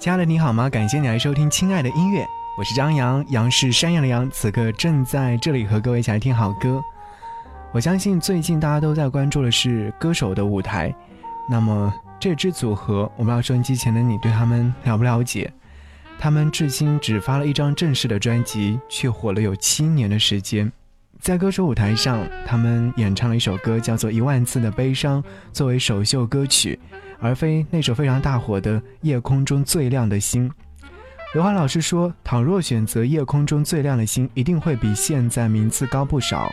亲爱的你好吗？感谢你来收听《亲爱的音乐》，我是张扬，杨是山羊的羊，此刻正在这里和各位一起来听好歌。我相信最近大家都在关注的是歌手的舞台，那么这支组合，我不知道收音机前的你对他们了不了解？他们至今只发了一张正式的专辑，却火了有七年的时间。在歌手舞台上，他们演唱了一首歌，叫做《一万次的悲伤》，作为首秀歌曲。而非那首非常大火的《夜空中最亮的星》。刘华老师说：“倘若选择《夜空中最亮的星》，一定会比现在名次高不少。”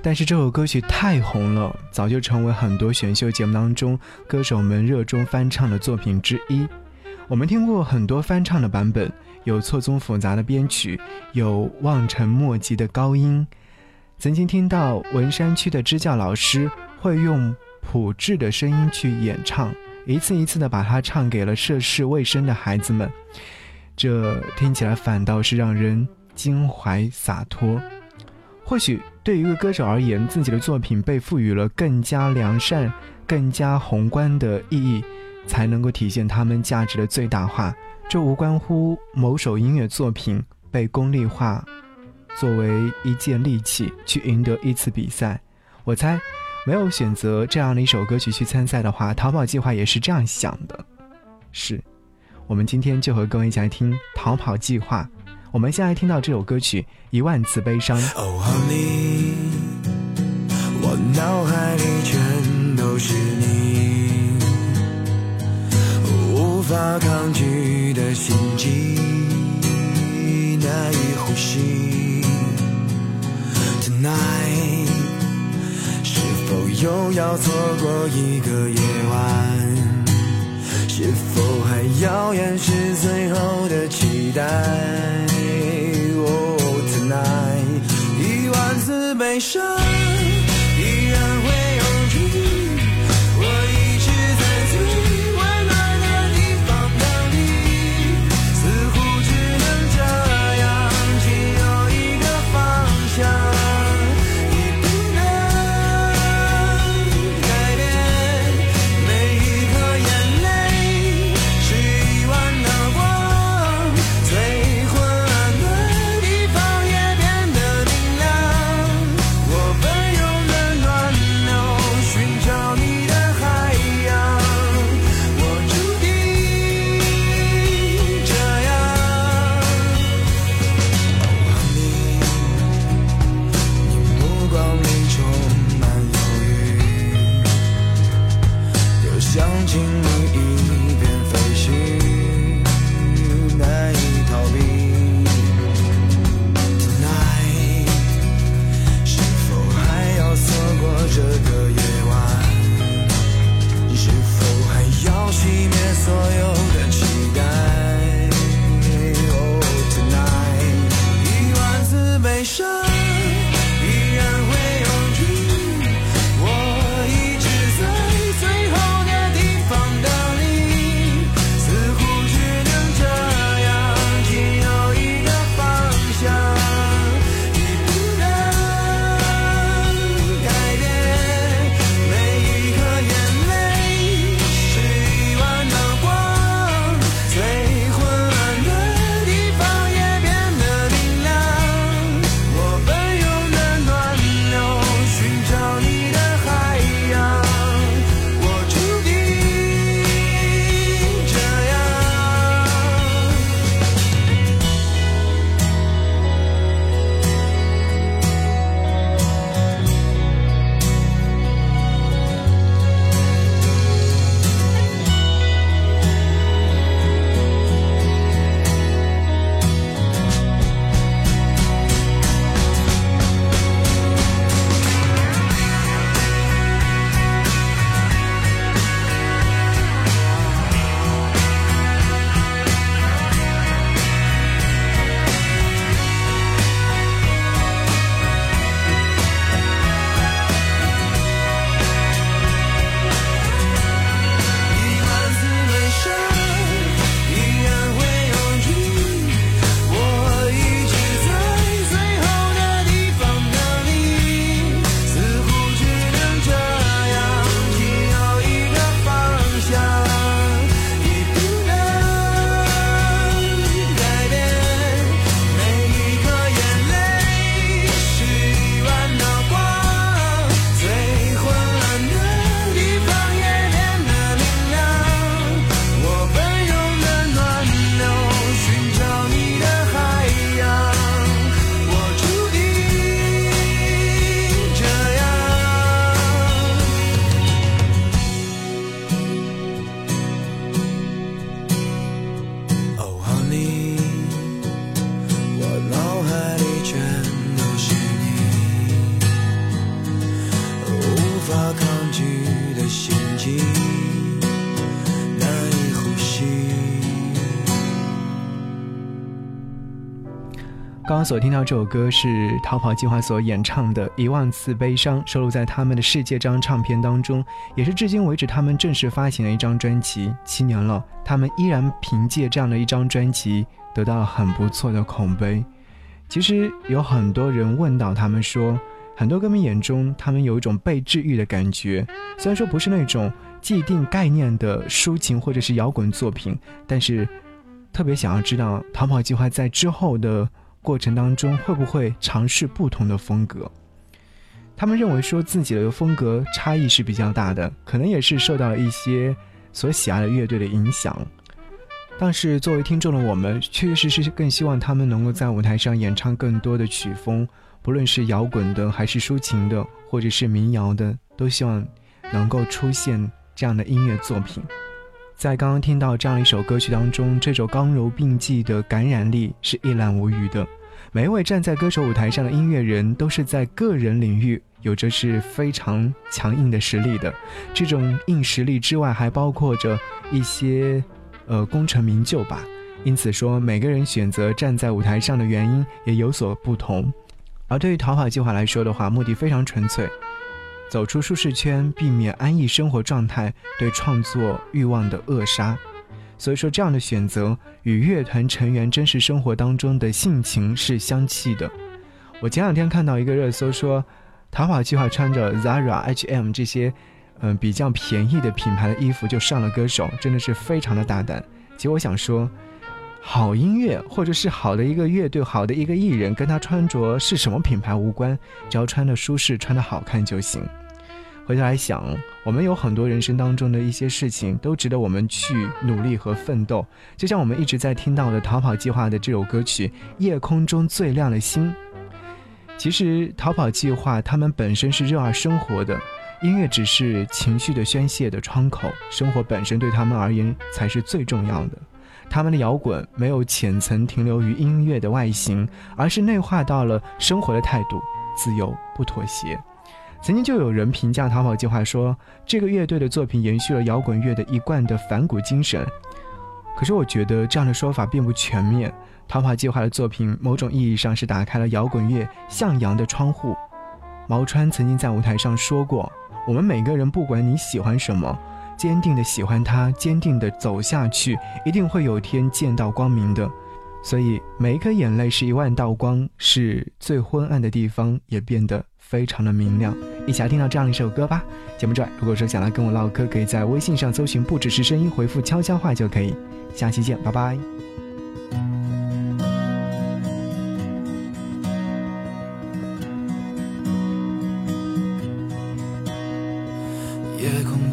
但是这首歌曲太红了，早就成为很多选秀节目当中歌手们热衷翻唱的作品之一。我们听过很多翻唱的版本，有错综复杂的编曲，有望尘莫及的高音。曾经听到文山区的支教老师会用。朴质的声音去演唱，一次一次的把它唱给了涉世未深的孩子们，这听起来反倒是让人襟怀洒脱。或许对于一个歌手而言，自己的作品被赋予了更加良善、更加宏观的意义，才能够体现他们价值的最大化。这无关乎某首音乐作品被功利化，作为一件利器去赢得一次比赛。我猜。没有选择这样的一首歌曲去参赛的话，逃跑计划也是这样想的。是，我们今天就和各位一起来听《逃跑计划》。我们先来听到这首歌曲《一万次悲伤》。哦，Honey，我脑海里全都是你，无法抗拒的心悸，难以呼吸。Tonight。又要错过一个夜晚，是否还要掩饰最后的期待？Oh tonight，一万次悲伤。刚刚所听到这首歌是逃跑计划所演唱的《一万次悲伤》，收录在他们的《世界》这张唱片当中，也是至今为止他们正式发行的一张专辑。七年了，他们依然凭借这样的一张专辑得到了很不错的口碑。其实有很多人问到他们说，很多歌迷眼中他们有一种被治愈的感觉，虽然说不是那种既定概念的抒情或者是摇滚作品，但是特别想要知道逃跑计划在之后的。过程当中会不会尝试不同的风格？他们认为说自己的风格差异是比较大的，可能也是受到了一些所喜爱的乐队的影响。但是作为听众的我们，确实实更希望他们能够在舞台上演唱更多的曲风，不论是摇滚的，还是抒情的，或者是民谣的，都希望能够出现这样的音乐作品。在刚刚听到这样一首歌曲当中，这首刚柔并济的感染力是一览无余的。每一位站在歌手舞台上的音乐人，都是在个人领域有着是非常强硬的实力的。这种硬实力之外，还包括着一些，呃，功成名就吧。因此说，每个人选择站在舞台上的原因也有所不同。而对于逃跑计划来说的话，目的非常纯粹。走出舒适圈，避免安逸生活状态对创作欲望的扼杀。所以说，这样的选择与乐团成员真实生活当中的性情是相契的。我前两天看到一个热搜说，逃跑计划穿着 Zara、H&M 这些，嗯，比较便宜的品牌的衣服就上了歌手，真的是非常的大胆。其实我想说，好音乐或者是好的一个乐队、好的一个艺人，跟他穿着是什么品牌无关，只要穿的舒适、穿的好看就行。回头来想，我们有很多人生当中的一些事情都值得我们去努力和奋斗。就像我们一直在听到的《逃跑计划》的这首歌曲《夜空中最亮的星》。其实，《逃跑计划》他们本身是热爱生活的，音乐只是情绪的宣泄的窗口，生活本身对他们而言才是最重要的。他们的摇滚没有浅层停留于音乐的外形，而是内化到了生活的态度：自由不妥协。曾经就有人评价逃跑计划说，这个乐队的作品延续了摇滚乐的一贯的反骨精神。可是我觉得这样的说法并不全面。逃跑计划的作品某种意义上是打开了摇滚乐向阳的窗户。毛川曾经在舞台上说过：“我们每个人，不管你喜欢什么，坚定的喜欢它，坚定的走下去，一定会有天见到光明的。所以每一颗眼泪是一万道光，是最昏暗的地方也变得非常的明亮。”一起来听到这样一首歌吧。节目之外，如果说想来跟我唠嗑，可以在微信上搜寻“不只是声音”，回复“悄悄话”就可以。下期见，拜拜。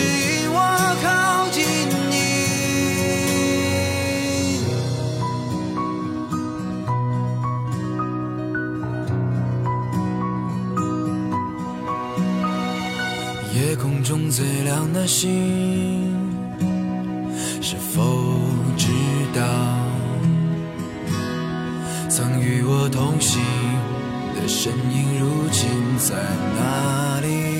指引我靠近你夜空中最亮的星，是否知道曾与我同行的身影如今在哪里？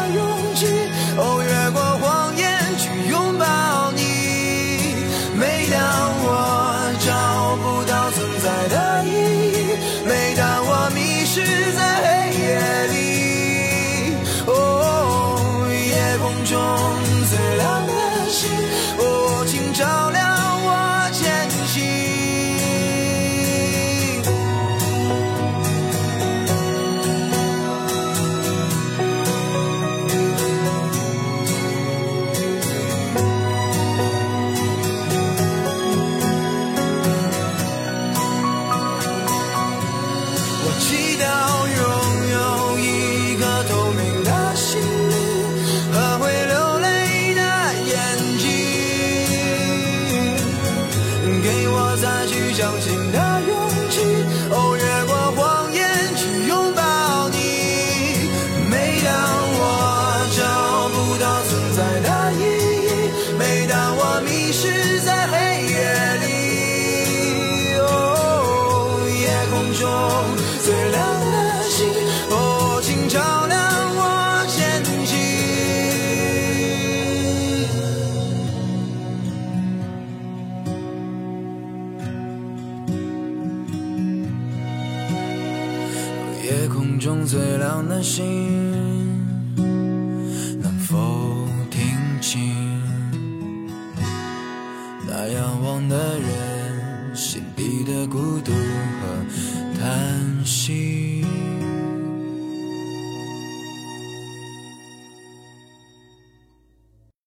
夜夜空中最亮的星，